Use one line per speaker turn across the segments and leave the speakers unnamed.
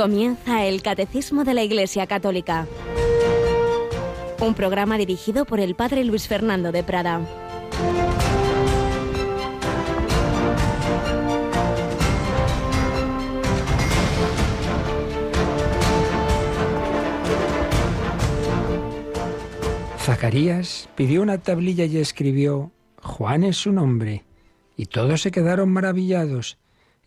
Comienza el Catecismo de la Iglesia Católica. Un programa dirigido por el Padre Luis Fernando de Prada.
Zacarías pidió una tablilla y escribió, Juan es su nombre. Y todos se quedaron maravillados.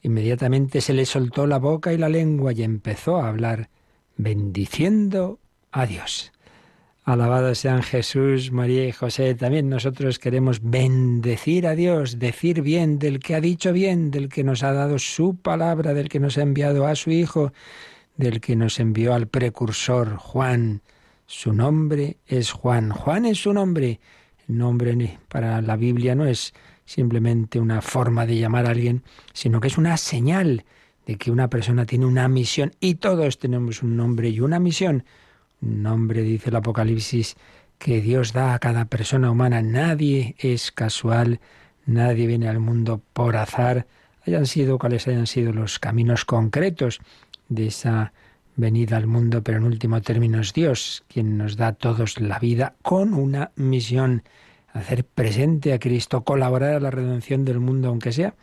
Inmediatamente se le soltó la boca y la lengua y empezó a hablar, bendiciendo a Dios. Alabado sean Jesús, María y José. También nosotros queremos bendecir a Dios, decir bien del que ha dicho bien, del que nos ha dado su palabra, del que nos ha enviado a su Hijo, del que nos envió al precursor Juan. Su nombre es Juan. Juan es su nombre. El nombre para la Biblia no es simplemente una forma de llamar a alguien, sino que es una señal de que una persona tiene una misión y todos tenemos un nombre y una misión. Un nombre, dice el Apocalipsis, que Dios da a cada persona humana. Nadie es casual, nadie viene al mundo por azar, hayan sido cuales hayan sido los caminos concretos de esa venida al mundo, pero en último término es Dios quien nos da a todos la vida con una misión hacer presente a Cristo, colaborar a la redención del mundo, aunque sea,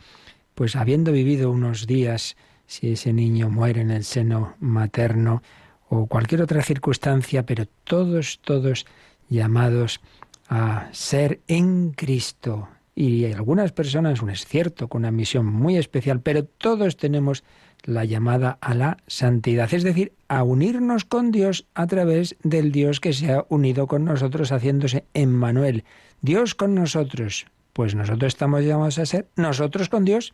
pues habiendo vivido unos días, si ese niño muere en el seno materno o cualquier otra circunstancia, pero todos, todos llamados a ser en Cristo. Y algunas personas, un es cierto, con una misión muy especial, pero todos tenemos la llamada a la santidad, es decir, a unirnos con Dios a través del Dios que se ha unido con nosotros haciéndose Emmanuel, Dios con nosotros, pues nosotros estamos llamados a ser nosotros con Dios.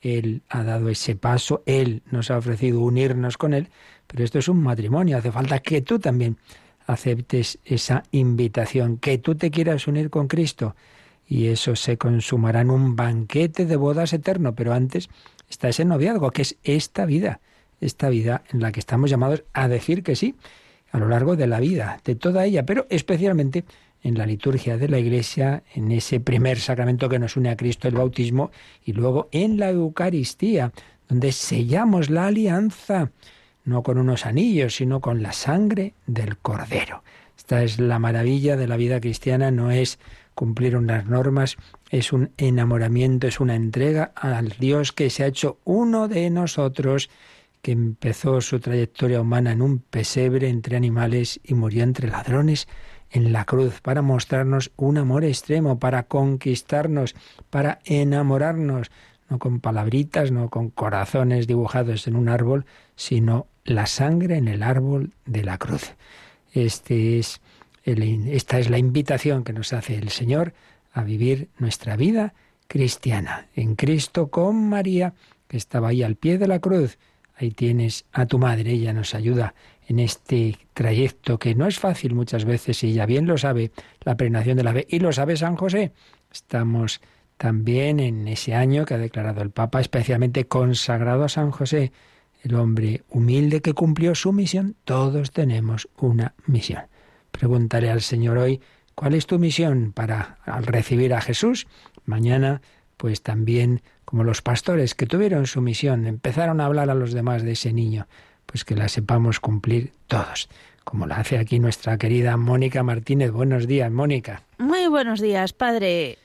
Él ha dado ese paso, Él nos ha ofrecido unirnos con Él, pero esto es un matrimonio, hace falta que tú también aceptes esa invitación, que tú te quieras unir con Cristo y eso se consumará en un banquete de bodas eterno, pero antes está ese noviazgo, que es esta vida, esta vida en la que estamos llamados a decir que sí a lo largo de la vida, de toda ella, pero especialmente en la liturgia de la Iglesia, en ese primer sacramento que nos une a Cristo, el bautismo, y luego en la Eucaristía, donde sellamos la alianza, no con unos anillos, sino con la sangre del Cordero. Esta es la maravilla de la vida cristiana, no es cumplir unas normas, es un enamoramiento, es una entrega al Dios que se ha hecho uno de nosotros, que empezó su trayectoria humana en un pesebre entre animales y murió entre ladrones en la cruz para mostrarnos un amor extremo, para conquistarnos, para enamorarnos, no con palabritas, no con corazones dibujados en un árbol, sino la sangre en el árbol de la cruz. Este es esta es la invitación que nos hace el Señor a vivir nuestra vida cristiana, en Cristo con María, que estaba ahí al pie de la cruz. Ahí tienes a tu madre, ella nos ayuda en este trayecto que no es fácil muchas veces y ella bien lo sabe, la prenación de la fe. Y lo sabe San José. Estamos también en ese año que ha declarado el Papa, especialmente consagrado a San José, el hombre humilde que cumplió su misión. Todos tenemos una misión. Preguntaré al Señor hoy, ¿cuál es tu misión para al recibir a Jesús? Mañana, pues también, como los pastores que tuvieron su misión, empezaron a hablar a los demás de ese niño pues que la sepamos cumplir todos, como la hace aquí nuestra querida Mónica Martínez. Buenos días, Mónica.
Muy buenos días, padre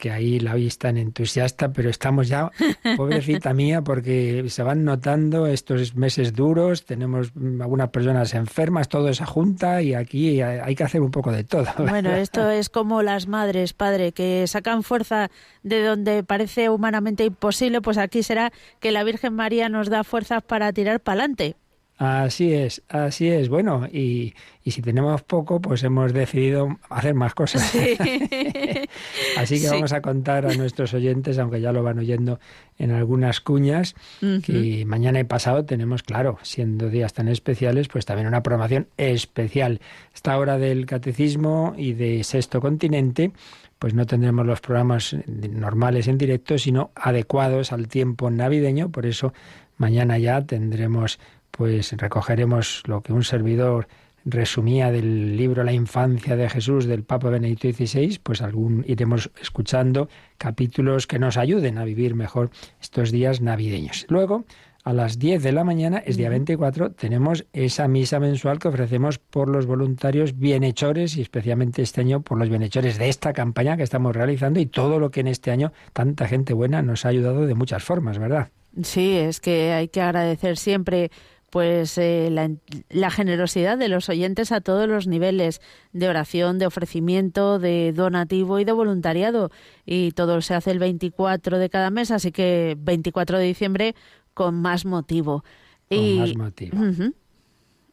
que ahí la veis tan entusiasta, pero estamos ya, pobrecita mía, porque se van notando estos meses duros, tenemos algunas personas enfermas, todo esa junta y aquí hay que hacer un poco de todo.
Bueno, esto es como las madres, padre, que sacan fuerza de donde parece humanamente imposible, pues aquí será que la Virgen María nos da fuerzas para tirar para adelante.
Así es, así es. Bueno, y, y, si tenemos poco, pues hemos decidido hacer más cosas. así que vamos a contar a nuestros oyentes, aunque ya lo van oyendo en algunas cuñas, que mañana y pasado tenemos, claro, siendo días tan especiales, pues también una programación especial. Esta hora del catecismo y de Sexto Continente, pues no tendremos los programas normales en directo, sino adecuados al tiempo navideño. Por eso mañana ya tendremos pues recogeremos lo que un servidor resumía del libro La infancia de Jesús del Papa Benedicto XVI, pues algún iremos escuchando capítulos que nos ayuden a vivir mejor estos días navideños. Luego, a las 10 de la mañana, es día 24, tenemos esa misa mensual que ofrecemos por los voluntarios bienhechores y especialmente este año por los bienhechores de esta campaña que estamos realizando y todo lo que en este año tanta gente buena nos ha ayudado de muchas formas, ¿verdad?
Sí, es que hay que agradecer siempre pues eh, la, la, generosidad de los oyentes a todos los niveles de oración, de ofrecimiento, de donativo y de voluntariado. Y todo se hace el 24 de cada mes, así que 24 de diciembre con más motivo.
Con más motivo.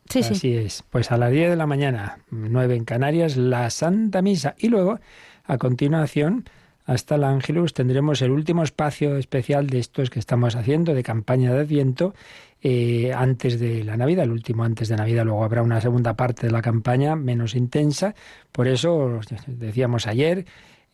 Sí,
Así es. Pues a las 10 de la mañana, 9 en Canarias, la Santa Misa. Y luego, a continuación, hasta el Ángelus, tendremos el último espacio especial de estos que estamos haciendo, de campaña de Adviento, eh, antes de la Navidad, el último antes de Navidad. Luego habrá una segunda parte de la campaña menos intensa. Por eso, decíamos ayer,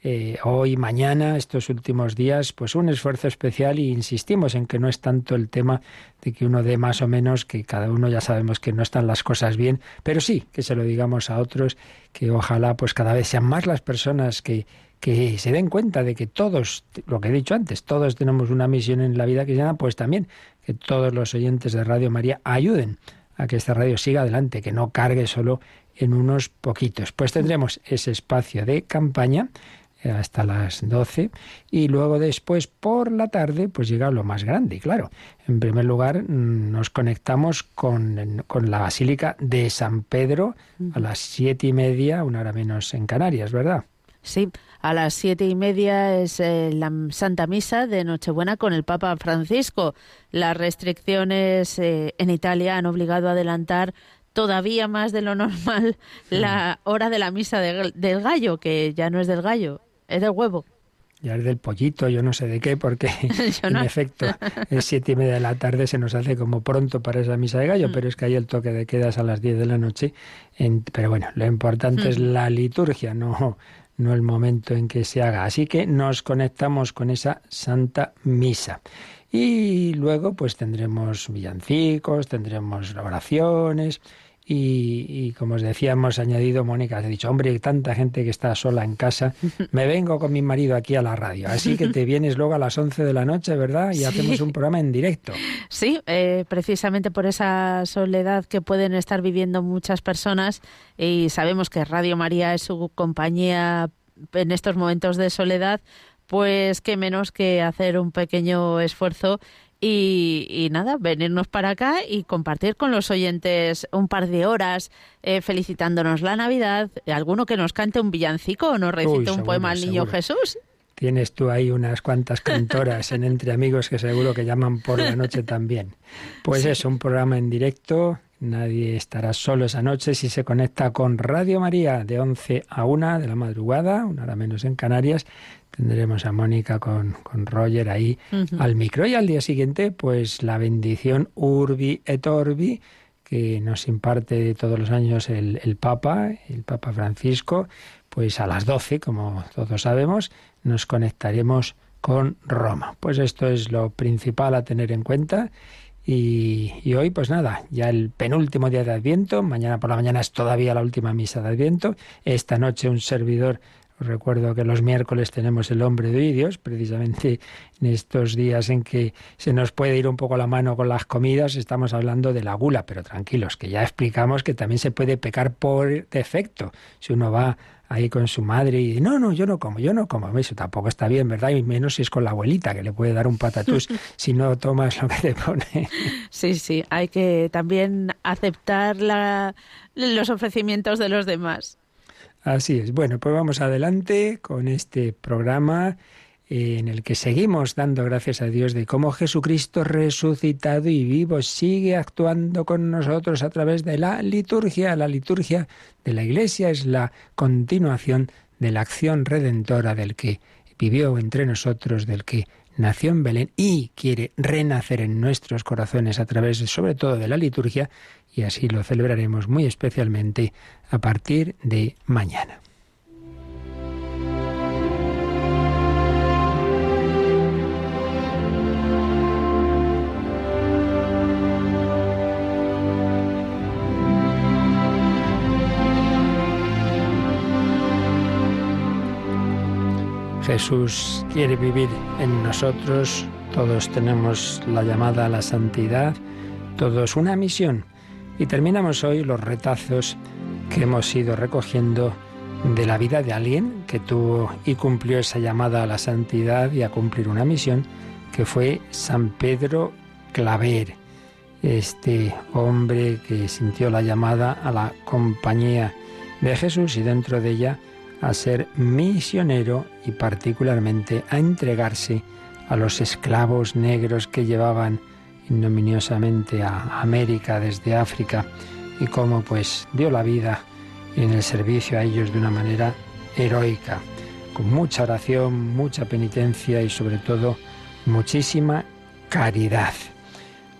eh, hoy, mañana, estos últimos días, pues un esfuerzo especial y insistimos en que no es tanto el tema de que uno dé más o menos, que cada uno ya sabemos que no están las cosas bien, pero sí que se lo digamos a otros, que ojalá pues cada vez sean más las personas que, que se den cuenta de que todos, lo que he dicho antes, todos tenemos una misión en la vida cristiana, pues también que todos los oyentes de Radio María ayuden a que esta radio siga adelante, que no cargue solo en unos poquitos. Pues tendremos ese espacio de campaña hasta las 12 y luego después por la tarde pues llega lo más grande, claro. En primer lugar mm, nos conectamos con, con la Basílica de San Pedro a las siete y media, una hora menos en Canarias, ¿verdad?
Sí, a las siete y media es eh, la Santa Misa de Nochebuena con el Papa Francisco. Las restricciones eh, en Italia han obligado a adelantar todavía más de lo normal la hora de la misa del gallo, que ya no es del gallo, es del huevo.
Ya es del pollito, yo no sé de qué, porque en efecto es siete y media de la tarde, se nos hace como pronto para esa misa de gallo, mm. pero es que hay el toque de quedas a las diez de la noche. pero bueno, lo importante es mm. la liturgia, no, no el momento en que se haga. Así que nos conectamos con esa Santa Misa. Y luego pues tendremos villancicos, tendremos oraciones y, como os decía, hemos añadido, Mónica, has dicho, hombre, tanta gente que está sola en casa, me vengo con mi marido aquí a la radio, así que te vienes luego a las 11 de la noche, ¿verdad? Y hacemos un programa en directo.
Sí, eh, precisamente por esa soledad que pueden estar viviendo muchas personas y sabemos que Radio María es su compañía en estos momentos de soledad, pues qué menos que hacer un pequeño esfuerzo y, nada, venirnos para acá y compartir con los oyentes un par de horas eh, felicitándonos la Navidad, alguno que nos cante un villancico o nos recite un poema al Niño Jesús.
Tienes tú ahí unas cuantas cantoras en Entre Amigos que seguro que llaman por la noche también. Pues es un programa en directo, nadie estará solo esa noche si se conecta con Radio María de 11 a 1 de la madrugada, una hora menos en Canarias, tendremos a Mónica con, con Roger ahí al micro. Y al día siguiente, pues la bendición Urbi et Orbi, que nos imparte todos los años el, el Papa, el Papa Francisco, pues a las 12, como todos sabemos, nos conectaremos con Roma. Pues esto es lo principal a tener en cuenta. Y, hoy, pues nada, ya el penúltimo día de Adviento, mañana por la mañana es todavía la última misa de Adviento, esta noche un servidor recuerdo que los miércoles tenemos el hombre de Dios, precisamente en estos días en que se nos puede ir un poco la mano con las comidas, estamos hablando de la gula, pero tranquilos, que ya explicamos que también se puede pecar por defecto. Si uno va ahí con su madre y no, no, yo no como, yo no como. Eso tampoco está bien, ¿verdad? Y menos si es con la abuelita, que le puede dar un patatús si no tomas lo que te pone.
Sí, sí, hay que también aceptar la, los ofrecimientos de los demás.
Así es. Bueno, pues vamos adelante con este programa en el que seguimos dando gracias a Dios de cómo Jesucristo resucitado y vivo sigue actuando con nosotros a través de la liturgia. La liturgia de la Iglesia es la continuación de la acción redentora del que vivió entre nosotros, del que nació en Belén y quiere renacer en nuestros corazones a través sobre todo de la liturgia y así lo celebraremos muy especialmente a partir de mañana. Jesús quiere vivir en nosotros Todos tenemos la llamada a la santidad, todos una misión. Y terminamos hoy los retazos que hemos ido recogiendo de la vida de alguien que tuvo y cumplió esa llamada a la santidad y a cumplir una misión, que fue San Pedro Claver, este hombre que sintió la llamada a la compañía de Jesús y dentro de ella a ser misionero y particularmente a entregarse a los esclavos negros que llevaban ignominiosamente a América desde África y cómo pues dio la vida en el servicio a ellos de una manera heroica, con mucha oración, mucha penitencia y sobre todo muchísima caridad.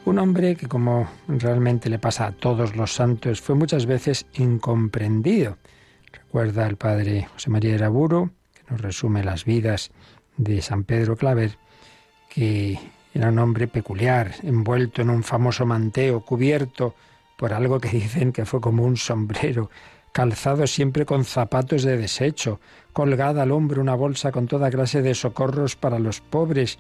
Un hombre que como realmente le pasa a todos los santos fue muchas veces incomprendido. Recuerda el padre José María Eraburo, que nos resume las vidas de San Pedro Claver, que era un hombre peculiar, envuelto en un famoso manteo, cubierto por algo que dicen que fue como un sombrero, calzado siempre con zapatos de desecho, colgada al hombro una bolsa con toda clase de socorros para los pobres,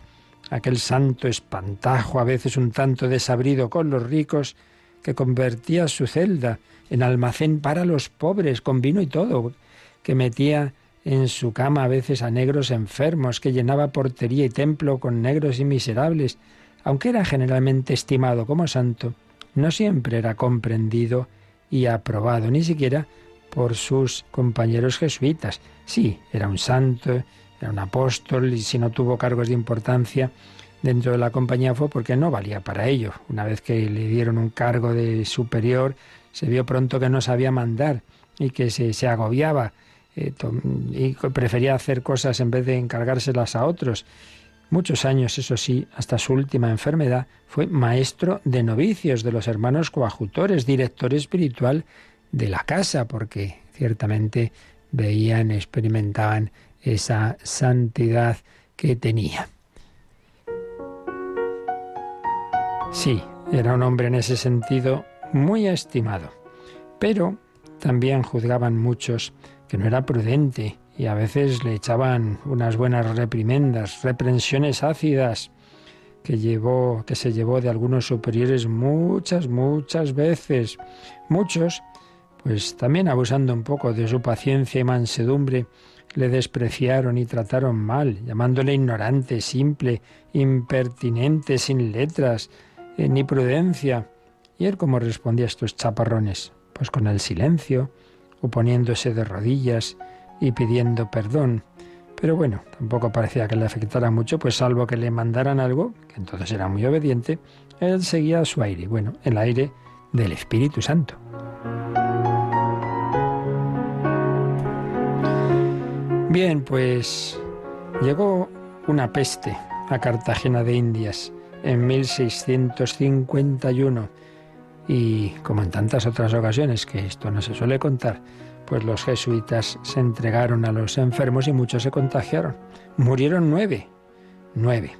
aquel santo espantajo, a veces un tanto desabrido con los ricos, que convertía su celda en almacén para los pobres, con vino y todo, que metía en su cama a veces a negros enfermos, que llenaba portería y templo con negros y miserables, aunque era generalmente estimado como santo, no siempre era comprendido y aprobado, ni siquiera por sus compañeros jesuitas. Sí, era un santo, era un apóstol y si no tuvo cargos de importancia dentro de la compañía fue porque no valía para ello. Una vez que le dieron un cargo de superior, se vio pronto que no sabía mandar y que se, agobiaba eh, y prefería hacer cosas en vez de encargárselas a otros. Muchos años, eso sí, hasta su última enfermedad, fue maestro de novicios de los hermanos coadjutores, director espiritual de la casa, porque ciertamente veían, experimentaban esa santidad que tenía. Sí, era un hombre en ese sentido muy estimado, pero también juzgaban muchos que no era prudente y a veces le echaban unas buenas reprimendas, reprensiones ácidas que llevó que se llevó de algunos superiores muchas muchas veces. Muchos pues también abusando un poco de su paciencia y mansedumbre le despreciaron y trataron mal, llamándole ignorante, simple, impertinente, sin letras, eh, ni prudencia. ¿Y él cómo respondía a estos chaparrones? Pues con el silencio, o poniéndose de rodillas y pidiendo perdón. Pero bueno, tampoco parecía que le afectara mucho, pues salvo que le mandaran algo, que entonces era muy obediente, él seguía su aire, bueno, el aire del Espíritu Santo. Bien, pues llegó una peste a Cartagena de Indias en 1651 y como en tantas otras ocasiones que esto no se suele contar, pues los jesuitas se entregaron a los enfermos y muchos se contagiaron. Murieron nueve, nueve.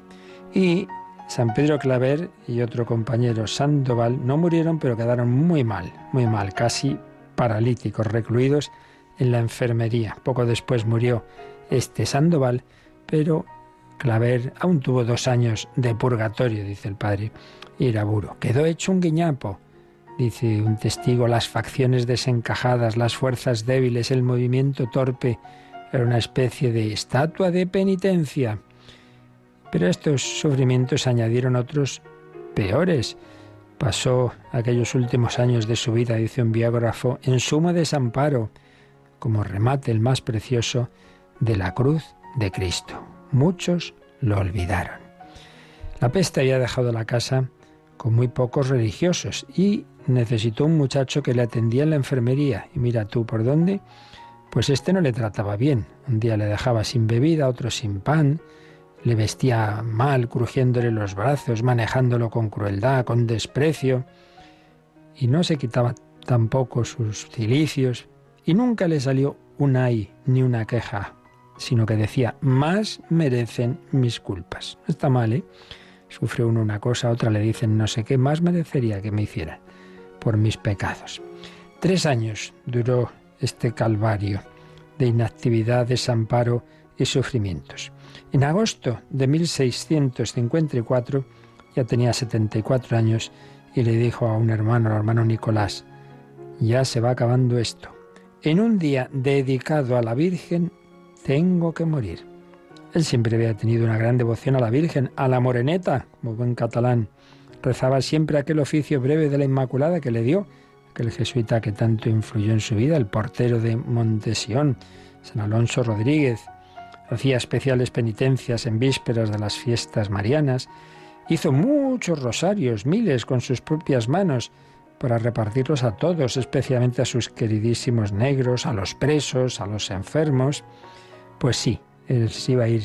Y San Pedro Claver y otro compañero Sandoval no murieron, pero quedaron muy mal, muy mal, casi paralíticos, recluidos en la enfermería. Poco después murió este Sandoval, pero Claver aún tuvo dos años de purgatorio, dice el padre Iraburo. Quedó hecho un guiñapo, dice un testigo, las facciones desencajadas, las fuerzas débiles, el movimiento torpe, era una especie de estatua de penitencia. Pero a estos sufrimientos añadieron otros peores. Pasó aquellos últimos años de su vida, dice un biógrafo, en sumo desamparo, como remate el más precioso de la cruz de Cristo. Muchos lo olvidaron. La peste había dejado la casa con muy pocos religiosos y necesitó un muchacho que le atendía en la enfermería. Y mira tú por dónde, pues este no le trataba bien. Un día le dejaba sin bebida, otro sin pan, le vestía mal, crujiéndole los brazos, manejándolo con crueldad, con desprecio, y no se quitaba tampoco sus cilicios, y nunca le salió un ay ni una queja, sino que decía, más merecen mis culpas. No está mal, ¿eh? Sufre uno una cosa, otra le dicen no sé qué, más merecería que me hicieran por mis pecados. Tres años duró este calvario de inactividad, desamparo y sufrimientos. En agosto de 1654 ya tenía 74 años y le dijo a un hermano, al hermano Nicolás, ya se va acabando esto. En un día dedicado a la Virgen, tengo que morir. Él siempre había tenido una gran devoción a la Virgen, a la moreneta, como buen catalán. Rezaba siempre aquel oficio breve de la Inmaculada que le dio aquel jesuita que tanto influyó en su vida, el portero de Montesión, San Alonso Rodríguez. Hacía especiales penitencias en vísperas de las fiestas marianas. Hizo muchos rosarios, miles, con sus propias manos, para repartirlos a todos, especialmente a sus queridísimos negros, a los presos, a los enfermos. Pues sí, él se iba a ir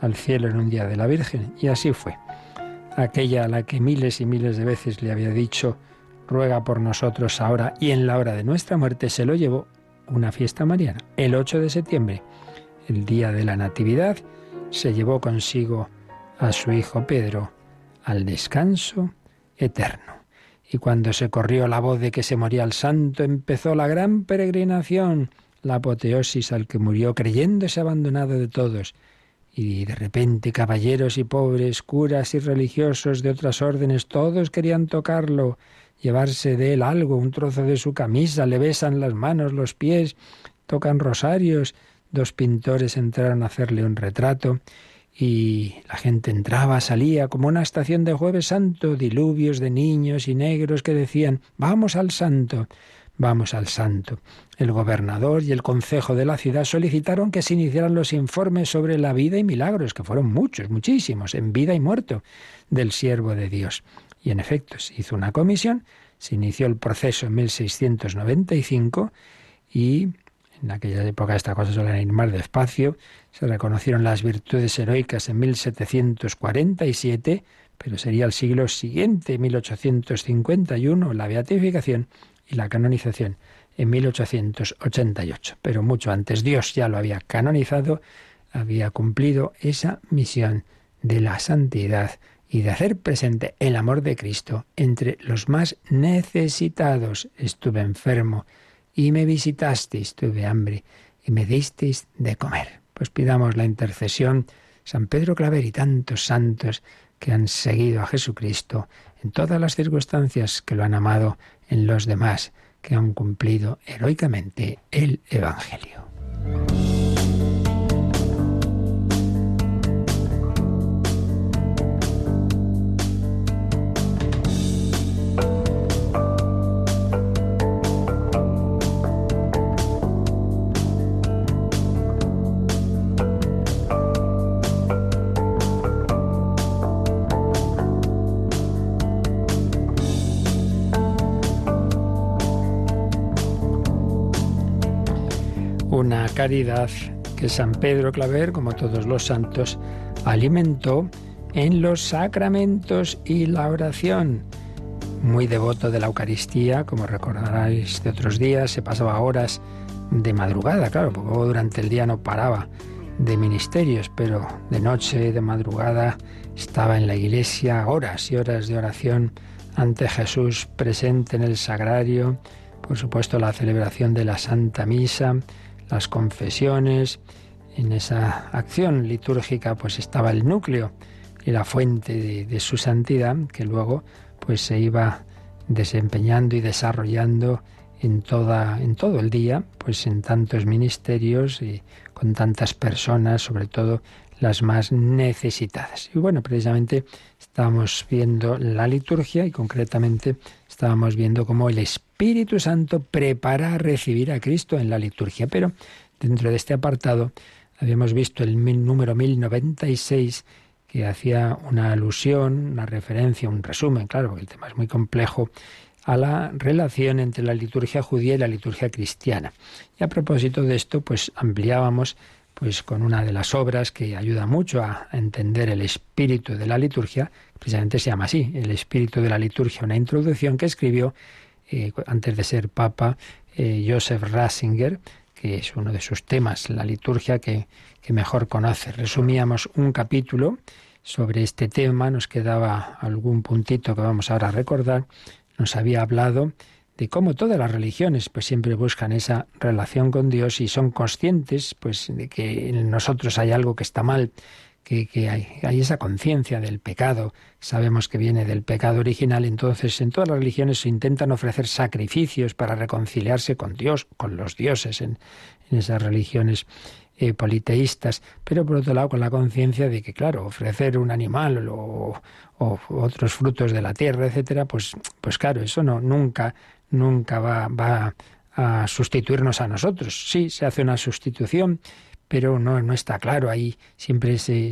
al cielo en un día de la Virgen, y así fue. Aquella a la que miles y miles de veces le había dicho, ruega por nosotros ahora y en la hora de nuestra muerte, se lo llevó una fiesta mariana. El 8 de septiembre, el día de la Natividad, se llevó consigo a su hijo Pedro al descanso eterno. Y cuando se corrió la voz de que se moría el santo, empezó la gran peregrinación la apoteosis al que murió creyéndose abandonado de todos. Y de repente caballeros y pobres, curas y religiosos de otras órdenes, todos querían tocarlo, llevarse de él algo, un trozo de su camisa, le besan las manos, los pies, tocan rosarios. Dos pintores entraron a hacerle un retrato y la gente entraba, salía como una estación de jueves santo, diluvios de niños y negros que decían, vamos al santo. Vamos al santo. El gobernador y el concejo de la ciudad solicitaron que se iniciaran los informes sobre la vida y milagros, que fueron muchos, muchísimos, en vida y muerto, del siervo de Dios. Y en efecto, se hizo una comisión, se inició el proceso en 1695 y en aquella época estas cosas suelen ir más despacio, se reconocieron las virtudes heroicas en 1747, pero sería el siglo siguiente, 1851, la beatificación y la canonización en 1888. Pero mucho antes Dios ya lo había canonizado, había cumplido esa misión de la santidad y de hacer presente el amor de Cristo entre los más necesitados. Estuve enfermo y me visitasteis, tuve hambre y me disteis de comer. Pues pidamos la intercesión, San Pedro Claver y tantos santos que han seguido a Jesucristo en todas las circunstancias que lo han amado en los demás que han cumplido heroicamente el Evangelio. Caridad que San Pedro Claver, como todos los santos, alimentó en los sacramentos y la oración. Muy devoto de la Eucaristía, como recordaréis de otros días, se pasaba horas de madrugada, claro, porque durante el día no paraba de ministerios, pero de noche, de madrugada, estaba en la iglesia horas y horas de oración ante Jesús presente en el sagrario, por supuesto la celebración de la Santa Misa, las confesiones. En esa acción litúrgica pues estaba el núcleo y la fuente de, su santidad que luego pues se iba desempeñando y desarrollando en toda en todo el día, pues en tantos ministerios y con tantas personas, sobre todo las más necesitadas. Y bueno, precisamente estábamos viendo la liturgia y concretamente estábamos viendo cómo el Espíritu Santo prepara a recibir a Cristo en la liturgia. Pero dentro de este apartado habíamos visto el número 1096 que hacía una alusión, una referencia, un resumen, claro, porque el tema es muy complejo, a la relación entre la liturgia judía y la liturgia cristiana. Y a propósito de esto, pues ampliábamos pues con una de las obras que ayuda mucho a entender el espíritu de la liturgia, precisamente se llama así, el espíritu de la liturgia, una introducción que escribió eh, antes de ser papa eh, Joseph Ratzinger, que es uno de sus temas, la liturgia que, que mejor conoce. Resumíamos un capítulo sobre este tema, nos quedaba algún puntito que vamos ahora a recordar. Nos había hablado de cómo todas las religiones pues siempre buscan esa relación con Dios y son conscientes pues de que en nosotros hay algo que está mal, que, que hay, esa conciencia del pecado, sabemos que viene del pecado original, entonces en todas las religiones se intentan ofrecer sacrificios para reconciliarse con Dios, con los dioses en, en esas religiones eh, politeístas, pero por otro lado con la conciencia de que, claro, ofrecer un animal o, o, otros frutos de la tierra, etcétera, pues, pues claro, eso no, nunca, nunca va, va a sustituirnos a nosotros. Sí, se hace una sustitución, pero no, no está claro. Ahí siempre se,